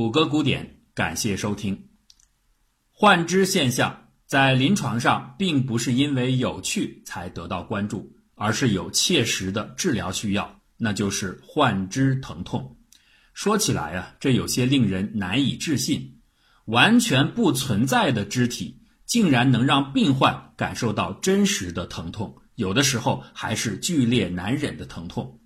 谷歌古典，感谢收听。幻肢现象在临床上并不是因为有趣才得到关注，而是有切实的治疗需要，那就是幻肢疼痛。说起来啊，这有些令人难以置信，完全不存在的肢体，竟然能让病患感受到真实的疼痛，有的时候还是剧烈难忍的疼痛。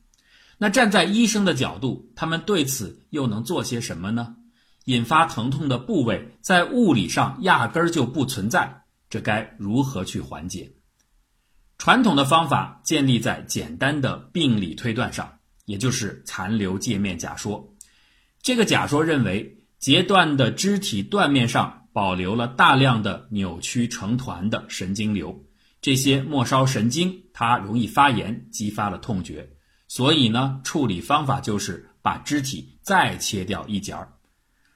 那站在医生的角度，他们对此又能做些什么呢？引发疼痛的部位在物理上压根儿就不存在，这该如何去缓解？传统的方法建立在简单的病理推断上，也就是残留界面假说。这个假说认为，截断的肢体断面上保留了大量的扭曲成团的神经瘤，这些末梢神经它容易发炎，激发了痛觉。所以呢，处理方法就是把肢体再切掉一截儿。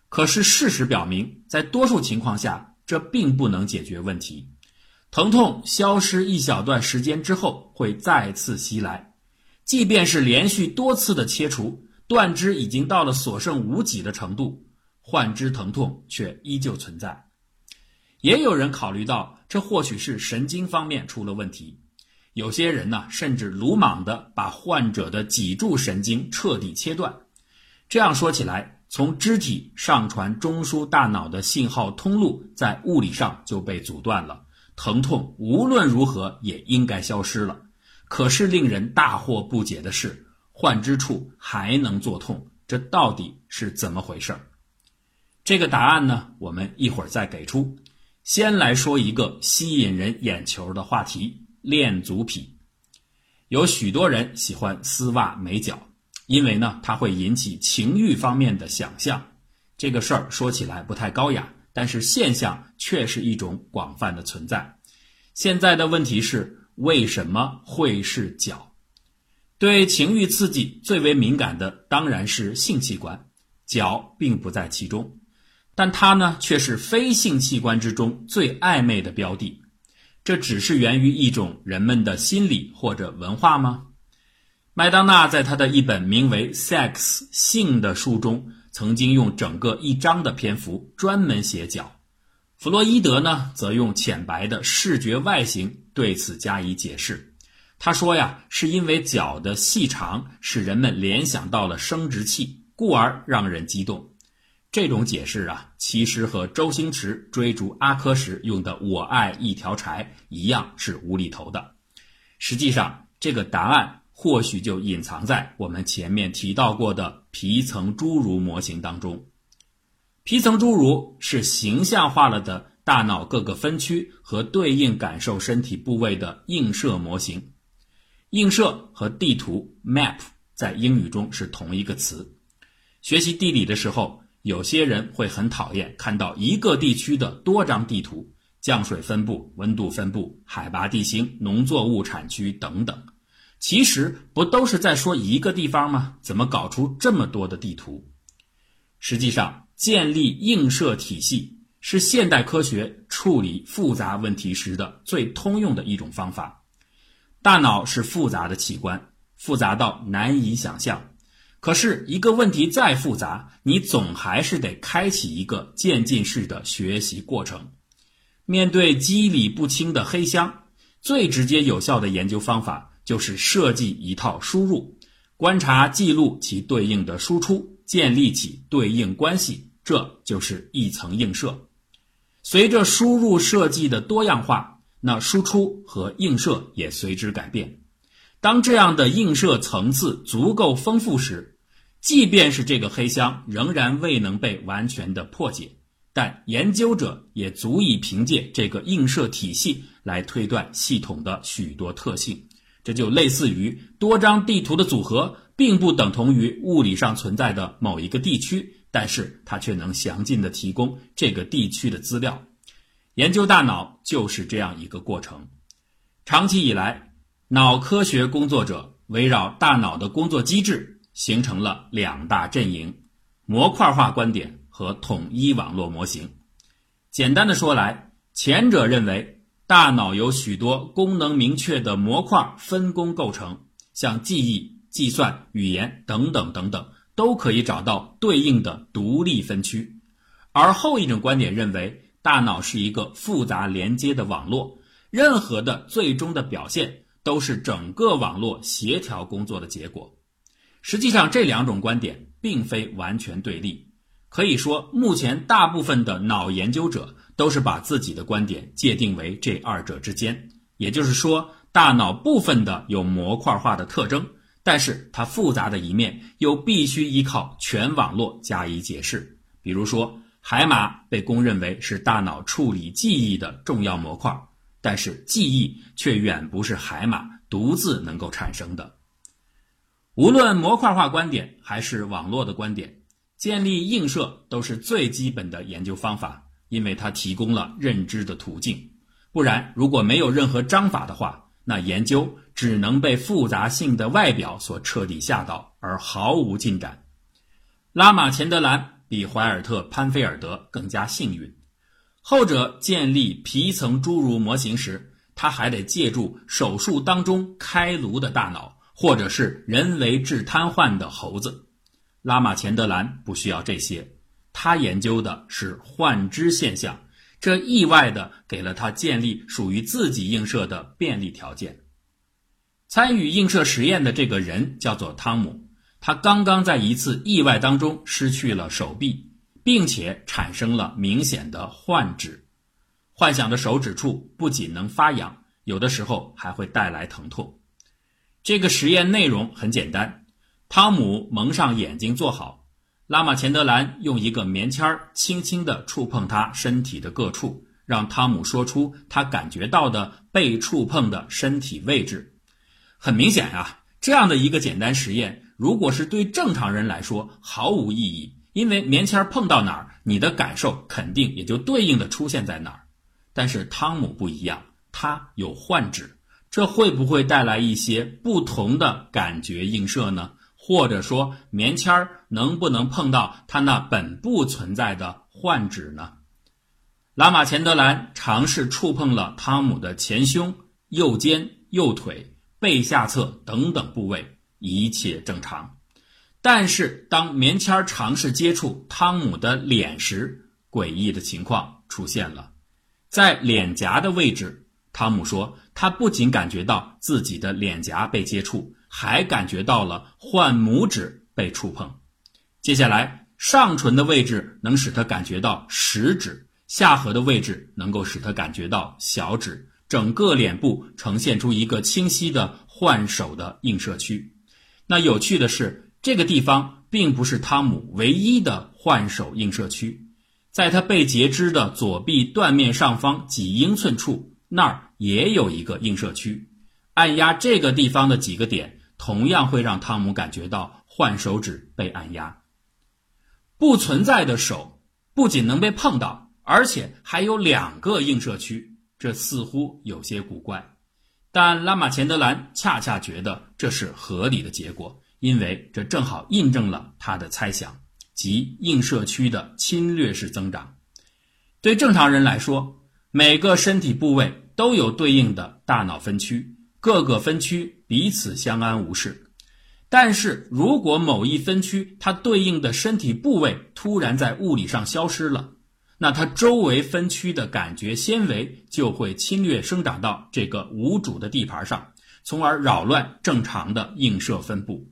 可是事实表明，在多数情况下，这并不能解决问题。疼痛消失一小段时间之后，会再次袭来。即便是连续多次的切除，断肢已经到了所剩无几的程度，患肢疼痛却依旧存在。也有人考虑到，这或许是神经方面出了问题。有些人呢，甚至鲁莽地把患者的脊柱神经彻底切断。这样说起来，从肢体上传中枢大脑的信号通路，在物理上就被阻断了，疼痛无论如何也应该消失了。可是令人大惑不解的是，患肢处还能作痛，这到底是怎么回事？这个答案呢，我们一会儿再给出。先来说一个吸引人眼球的话题。恋足癖，有许多人喜欢丝袜美脚，因为呢，它会引起情欲方面的想象。这个事儿说起来不太高雅，但是现象却是一种广泛的存在。现在的问题是，为什么会是脚？对情欲刺激最为敏感的当然是性器官，脚并不在其中，但它呢，却是非性器官之中最暧昧的标的。这只是源于一种人们的心理或者文化吗？麦当娜在她的一本名为《Sex 性》的书中，曾经用整个一章的篇幅专门写脚。弗洛伊德呢，则用浅白的视觉外形对此加以解释。他说呀，是因为脚的细长使人们联想到了生殖器，故而让人激动。这种解释啊，其实和周星驰追逐阿珂时用的“我爱一条柴”一样是无厘头的。实际上，这个答案或许就隐藏在我们前面提到过的皮层侏儒模型当中。皮层侏儒是形象化了的大脑各个分区和对应感受身体部位的映射模型。映射和地图 （map） 在英语中是同一个词。学习地理的时候。有些人会很讨厌看到一个地区的多张地图，降水分布、温度分布、海拔地形、农作物产区等等。其实不都是在说一个地方吗？怎么搞出这么多的地图？实际上，建立映射体系是现代科学处理复杂问题时的最通用的一种方法。大脑是复杂的器官，复杂到难以想象。可是，一个问题再复杂，你总还是得开启一个渐进式的学习过程。面对机理不清的黑箱，最直接有效的研究方法就是设计一套输入，观察记录其对应的输出，建立起对应关系，这就是一层映射。随着输入设计的多样化，那输出和映射也随之改变。当这样的映射层次足够丰富时，即便是这个黑箱仍然未能被完全的破解，但研究者也足以凭借这个映射体系来推断系统的许多特性。这就类似于多张地图的组合，并不等同于物理上存在的某一个地区，但是它却能详尽的提供这个地区的资料。研究大脑就是这样一个过程，长期以来。脑科学工作者围绕大脑的工作机制形成了两大阵营：模块化观点和统一网络模型。简单的说来，前者认为大脑由许多功能明确的模块分工构成，像记忆、计算、语言等等等等，都可以找到对应的独立分区。而后一种观点认为，大脑是一个复杂连接的网络，任何的最终的表现都是整个网络协调工作的结果。实际上，这两种观点并非完全对立。可以说，目前大部分的脑研究者都是把自己的观点界定为这二者之间。也就是说，大脑部分的有模块化的特征，但是它复杂的一面又必须依靠全网络加以解释。比如说，海马被公认为是大脑处理记忆的重要模块，但是记忆却远不是海马独自能够产生的。无论模块化观点还是网络的观点。建立映射都是最基本的研究方法，因为它提供了认知的途径。不然，如果没有任何章法的话，那研究只能被复杂性的外表所彻底吓到，而毫无进展。拉马钱德兰比怀尔特潘菲尔德更加幸运，后者建立皮层侏儒模型时，他还得借助手术当中开颅的大脑，或者是人为致瘫痪的猴子。拉马钱德兰不需要这些，他研究的是幻肢现象，这意外的给了他建立属于自己映射的便利条件。参与映射实验的这个人叫做汤姆，他刚刚在一次意外当中失去了手臂，并且产生了明显的幻指，幻想的手指处不仅能发痒，有的时候还会带来疼痛。这个实验内容很简单。汤姆蒙上眼睛坐好，拉马钱德兰用一个棉签儿轻轻地触碰他身体的各处，让汤姆说出他感觉到的被触碰的身体位置。很明显啊，这样的一个简单实验，如果是对正常人来说毫无意义，因为棉签碰到哪儿，你的感受肯定也就对应的出现在哪儿。但是汤姆不一样，他有幻指，这会不会带来一些不同的感觉映射呢？或者说，棉签儿能不能碰到它那本不存在的幻指呢？拉马钱德兰尝试触碰了汤姆的前胸、右肩、右腿、背下侧等等部位，一切正常。但是，当棉签儿尝试接触汤姆的脸时，诡异的情况出现了。在脸颊的位置，汤姆说，他不仅感觉到自己的脸颊被接触。还感觉到了患拇指被触碰，接下来上唇的位置能使他感觉到食指，下颌的位置能够使他感觉到小指，整个脸部呈现出一个清晰的换手的映射区。那有趣的是，这个地方并不是汤姆唯一的换手映射区，在他被截肢的左臂断面上方几英寸处，那儿也有一个映射区。按压这个地方的几个点。同样会让汤姆感觉到换手指被按压。不存在的手不仅能被碰到，而且还有两个映射区，这似乎有些古怪。但拉马钱德兰恰恰觉得这是合理的结果，因为这正好印证了他的猜想，即映射区的侵略式增长。对正常人来说，每个身体部位都有对应的大脑分区。各个分区彼此相安无事，但是如果某一分区它对应的身体部位突然在物理上消失了，那它周围分区的感觉纤维就会侵略生长到这个无主的地盘上，从而扰乱正常的映射分布。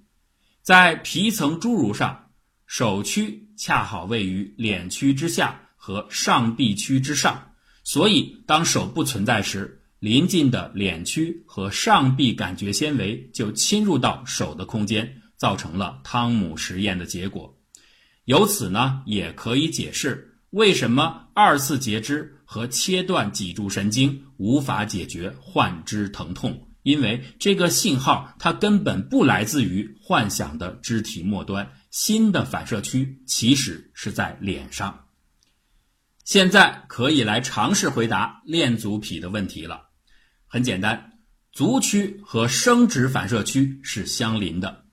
在皮层侏儒上，手区恰好位于脸区之下和上臂区之上，所以当手不存在时。临近的脸区和上臂感觉纤维就侵入到手的空间，造成了汤姆实验的结果。由此呢，也可以解释为什么二次截肢和切断脊柱神经无法解决患肢疼痛，因为这个信号它根本不来自于幻想的肢体末端，新的反射区其实是在脸上。现在可以来尝试回答链足癖的问题了。很简单，足区和生殖反射区是相邻的。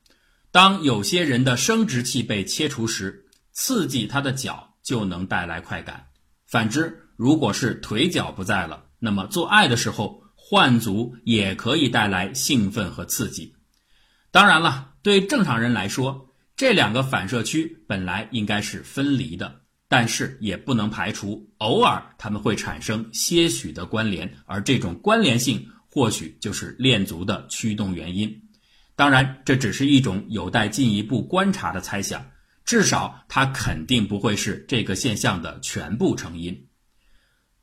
当有些人的生殖器被切除时，刺激他的脚就能带来快感；反之，如果是腿脚不在了，那么做爱的时候换足也可以带来兴奋和刺激。当然了，对正常人来说，这两个反射区本来应该是分离的，但是也不能排除偶尔它们会产生些许的关联，而这种关联性或许就是恋足的驱动原因。当然，这只是一种有待进一步观察的猜想，至少它肯定不会是这个现象的全部成因。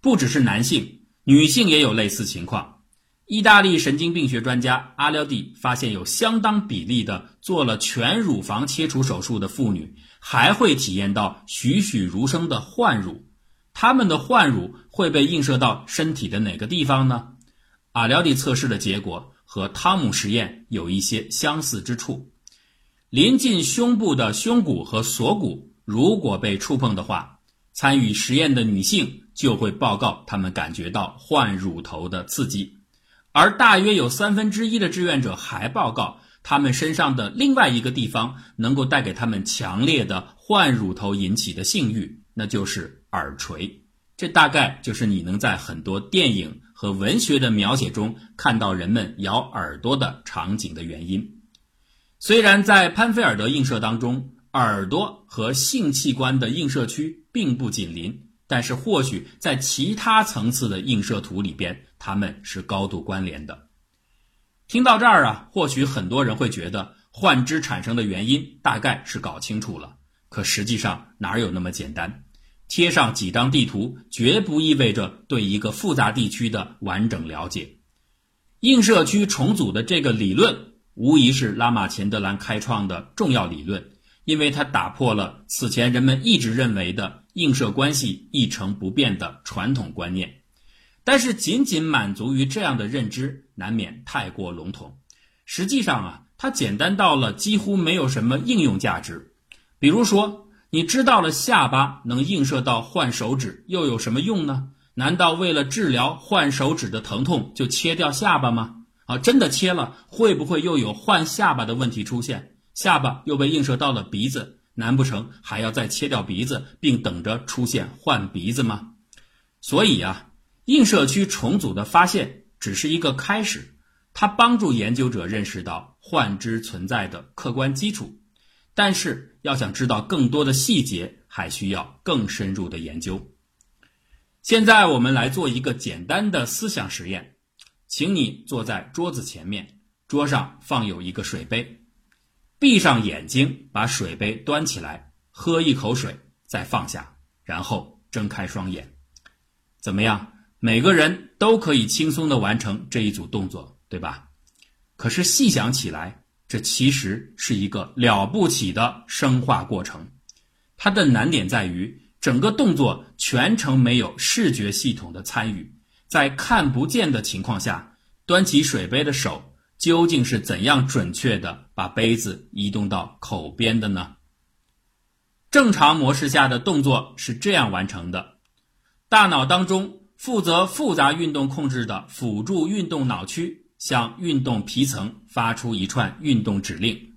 不只是男性，女性也有类似情况。意大利神经病学专家阿廖蒂发现，有相当比例的做了全乳房切除手术的妇女，还会体验到栩栩如生的幻乳。她们的幻乳会被映射到身体的哪个地方呢？阿廖蒂测试的结果和汤姆实验有一些相似之处。临近胸部的胸骨和锁骨，如果被触碰的话，参与实验的女性就会报告她们感觉到幻乳头的刺激。而大约有三分之一的志愿者还报告，他们身上的另外一个地方能够带给他们强烈的换乳头引起的性欲，那就是耳垂。这大概就是你能在很多电影和文学的描写中看到人们咬耳朵的场景的原因。虽然在潘菲尔德映射当中，耳朵和性器官的映射区并不紧邻。但是，或许在其他层次的映射图里边，它们是高度关联的。听到这儿啊，或许很多人会觉得幻肢产生的原因大概是搞清楚了。可实际上哪有那么简单？贴上几张地图，绝不意味着对一个复杂地区的完整了解。映射区重组的这个理论，无疑是拉马钱德兰开创的重要理论。因为它打破了此前人们一直认为的映射关系一成不变的传统观念，但是仅仅满足于这样的认知，难免太过笼统。实际上啊，它简单到了几乎没有什么应用价值。比如说，你知道了下巴能映射到换手指，又有什么用呢？难道为了治疗换手指的疼痛就切掉下巴吗？啊，真的切了，会不会又有换下巴的问题出现？下巴又被映射到了鼻子，难不成还要再切掉鼻子，并等着出现换鼻子吗？所以啊，映射区重组的发现只是一个开始，它帮助研究者认识到幻肢存在的客观基础。但是要想知道更多的细节，还需要更深入的研究。现在我们来做一个简单的思想实验，请你坐在桌子前面，桌上放有一个水杯。闭上眼睛，把水杯端起来，喝一口水，再放下，然后睁开双眼。怎么样？每个人都可以轻松地完成这一组动作，对吧？可是细想起来，这其实是一个了不起的生化过程。它的难点在于，整个动作全程没有视觉系统的参与，在看不见的情况下，端起水杯的手。究竟是怎样准确的把杯子移动到口边的呢？正常模式下的动作是这样完成的：大脑当中负责复杂运动控制的辅助运动脑区向运动皮层发出一串运动指令，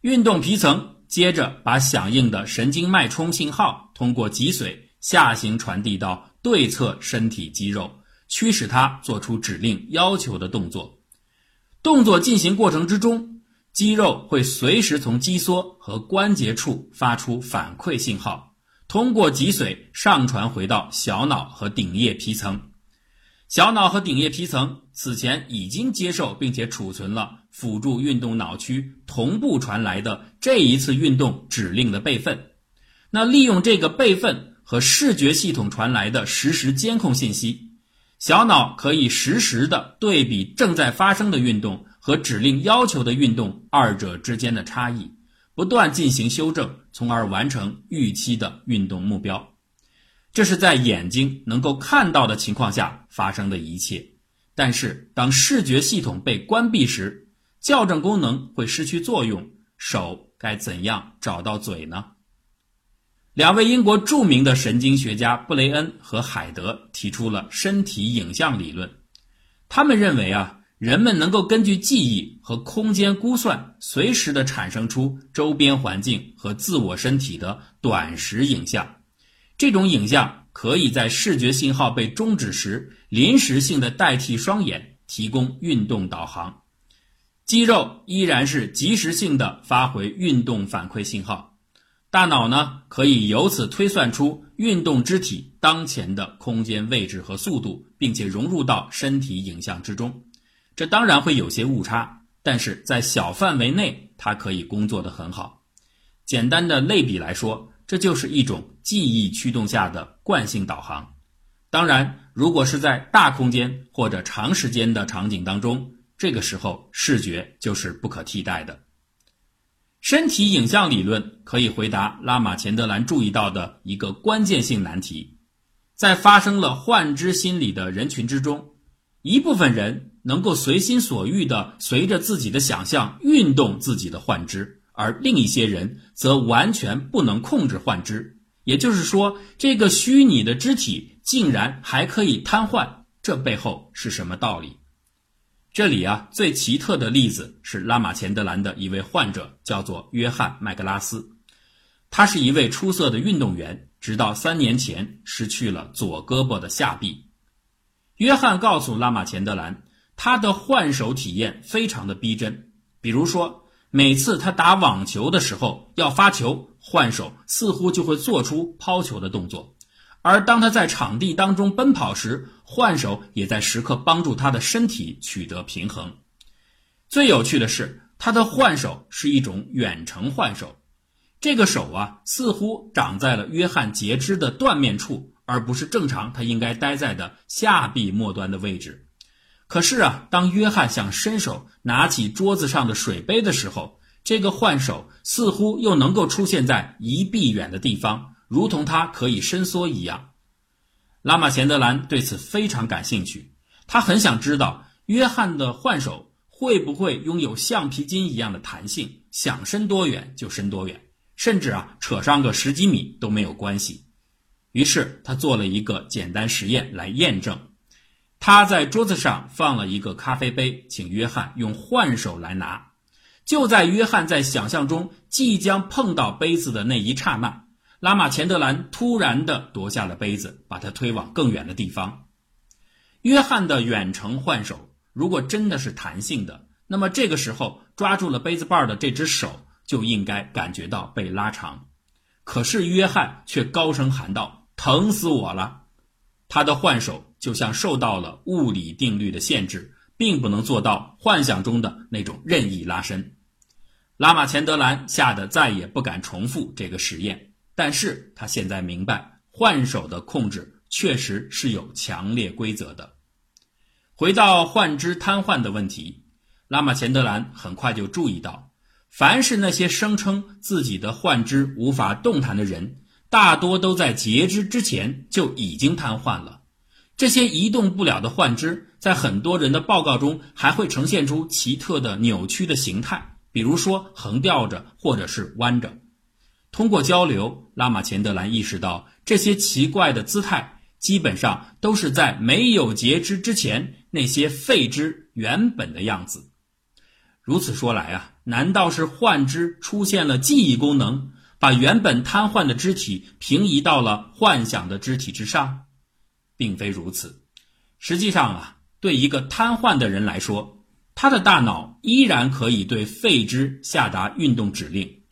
运动皮层接着把响应的神经脉冲信号通过脊髓下行传递到对侧身体肌肉，驱使它做出指令要求的动作。动作进行过程之中，肌肉会随时从肌梭和关节处发出反馈信号，通过脊髓上传回到小脑和顶叶皮层。小脑和顶叶皮层此前已经接受并且储存了辅助运动脑区同步传来的这一次运动指令的备份。那利用这个备份和视觉系统传来的实时监控信息。小脑可以实时的对比正在发生的运动和指令要求的运动二者之间的差异，不断进行修正，从而完成预期的运动目标。这是在眼睛能够看到的情况下发生的一切。但是，当视觉系统被关闭时，校正功能会失去作用。手该怎样找到嘴呢？两位英国著名的神经学家布雷恩和海德提出了身体影像理论。他们认为啊，人们能够根据记忆和空间估算，随时的产生出周边环境和自我身体的短时影像。这种影像可以在视觉信号被终止时，临时性的代替双眼，提供运动导航。肌肉依然是及时性的发回运动反馈信号，大脑呢可以由此推算出运动肢体当前的空间位置和速度，并且融入到身体影像之中。这当然会有些误差，但是在小范围内，它可以工作的很好。简单的类比来说，这就是一种记忆驱动下的惯性导航。当然，如果是在大空间或者长时间的场景当中，这个时候，视觉就是不可替代的。身体影像理论可以回答拉马钱德兰注意到的一个关键性难题：在发生了幻肢心理的人群之中，一部分人能够随心所欲地随着自己的想象运动自己的幻肢，而另一些人则完全不能控制幻肢。也就是说，这个虚拟的肢体竟然还可以瘫痪，这背后是什么道理？这里啊，最奇特的例子是拉马钱德兰的一位患者，叫做约翰麦格拉斯。他是一位出色的运动员，直到三年前失去了左胳膊的下臂。约翰告诉拉马钱德兰，他的换手体验非常的逼真。比如说，每次他打网球的时候要发球，换手似乎就会做出抛球的动作。而当他在场地当中奔跑时，换手也在时刻帮助他的身体取得平衡。最有趣的是，他的换手是一种远程换手，这个手啊，似乎长在了约翰截肢的断面处，而不是正常他应该待在的下臂末端的位置。可是啊，当约翰想伸手拿起桌子上的水杯的时候，这个换手似乎又能够出现在一臂远的地方。如同它可以伸缩一样，拉马钱德兰对此非常感兴趣。他很想知道约翰的换手会不会拥有橡皮筋一样的弹性，想伸多远就伸多远，甚至啊扯上个十几米都没有关系。于是他做了一个简单实验来验证。他在桌子上放了一个咖啡杯，请约翰用换手来拿。就在约翰在想象中即将碰到杯子的那一刹那。拉马钱德兰突然地夺下了杯子，把它推往更远的地方。约翰的远程换手，如果真的是弹性的，那么这个时候抓住了杯子把的这只手就应该感觉到被拉长。可是约翰却高声喊道：“疼死我了！”他的换手就像受到了物理定律的限制，并不能做到幻想中的那种任意拉伸。拉马钱德兰吓得再也不敢重复这个实验。但是他现在明白，换手的控制确实是有强烈规则的。回到换肢瘫痪的问题，拉马钱德兰很快就注意到，凡是那些声称自己的换肢无法动弹的人，大多都在截肢之前就已经瘫痪了。这些移动不了的幻肢，在很多人的报告中还会呈现出奇特的扭曲的形态，比如说横吊着或者是弯着。通过交流，拉马钱德兰意识到，这些奇怪的姿态基本上都是在没有截肢之前那些废肢原本的样子。如此说来啊，难道是幻肢出现了记忆功能，把原本瘫痪的肢体平移到了幻想的肢体之上？并非如此。实际上啊，对一个瘫痪的人来说，他的大脑依然可以对废肢下达运动指令。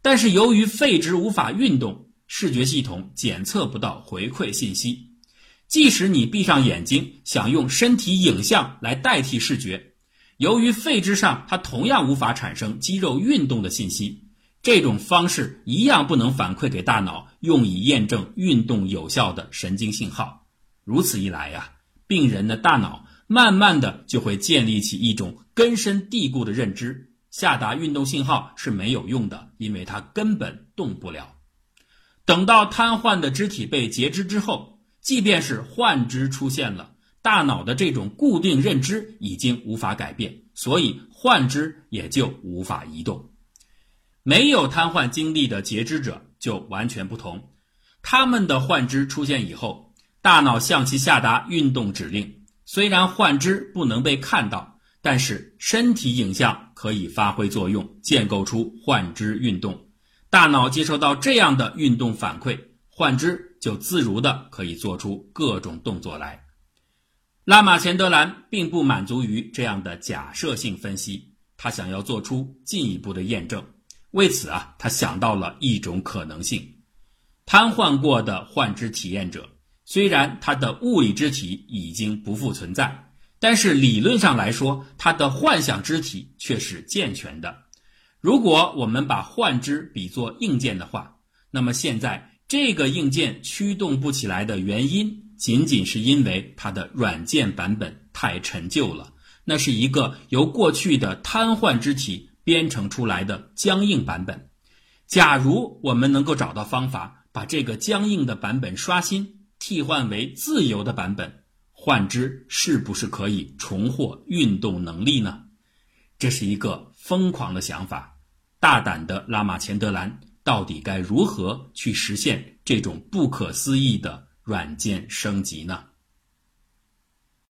但是由于废肢无法运动，视觉系统检测不到回馈信息。即使你闭上眼睛，想用身体影像来代替视觉，由于废肢上它同样无法产生肌肉运动的信息，这种方式一样不能反馈给大脑，用以验证运动有效的神经信号。如此一来呀，病人的大脑慢慢的就会建立起一种根深蒂固的认知。下达运动信号是没有用的，因为它根本动不了。等到瘫痪的肢体被截肢之后，即便是幻肢出现了，大脑的这种固定认知已经无法改变，所以幻肢也就无法移动。没有瘫痪经历的截肢者就完全不同，他们的幻肢出现以后，大脑向其下达运动指令，虽然幻肢不能被看到。但是身体影像可以发挥作用，建构出幻肢运动。大脑接收到这样的运动反馈，幻肢就自如的可以做出各种动作来。拉马钱德兰并不满足于这样的假设性分析，他想要做出进一步的验证。为此啊，他想到了一种可能性：瘫痪过的幻肢体验者，虽然它的物理肢体已经不复存在，但是理论上来说，它的幻想肢体却是健全的。如果我们把幻肢比作硬件的话，那么现在这个硬件驱动不起来的原因，仅仅是因为它的软件版本太陈旧了。那是一个由过去的瘫痪肢体编程出来的僵硬版本。假如我们能够找到方法把这个僵硬的版本刷新，替换为自由的版本，幻之是不是可以重获运动能力呢？这是一个疯狂的想法。大胆的拉马钱德兰到底该如何去实现这种不可思议的软件升级呢？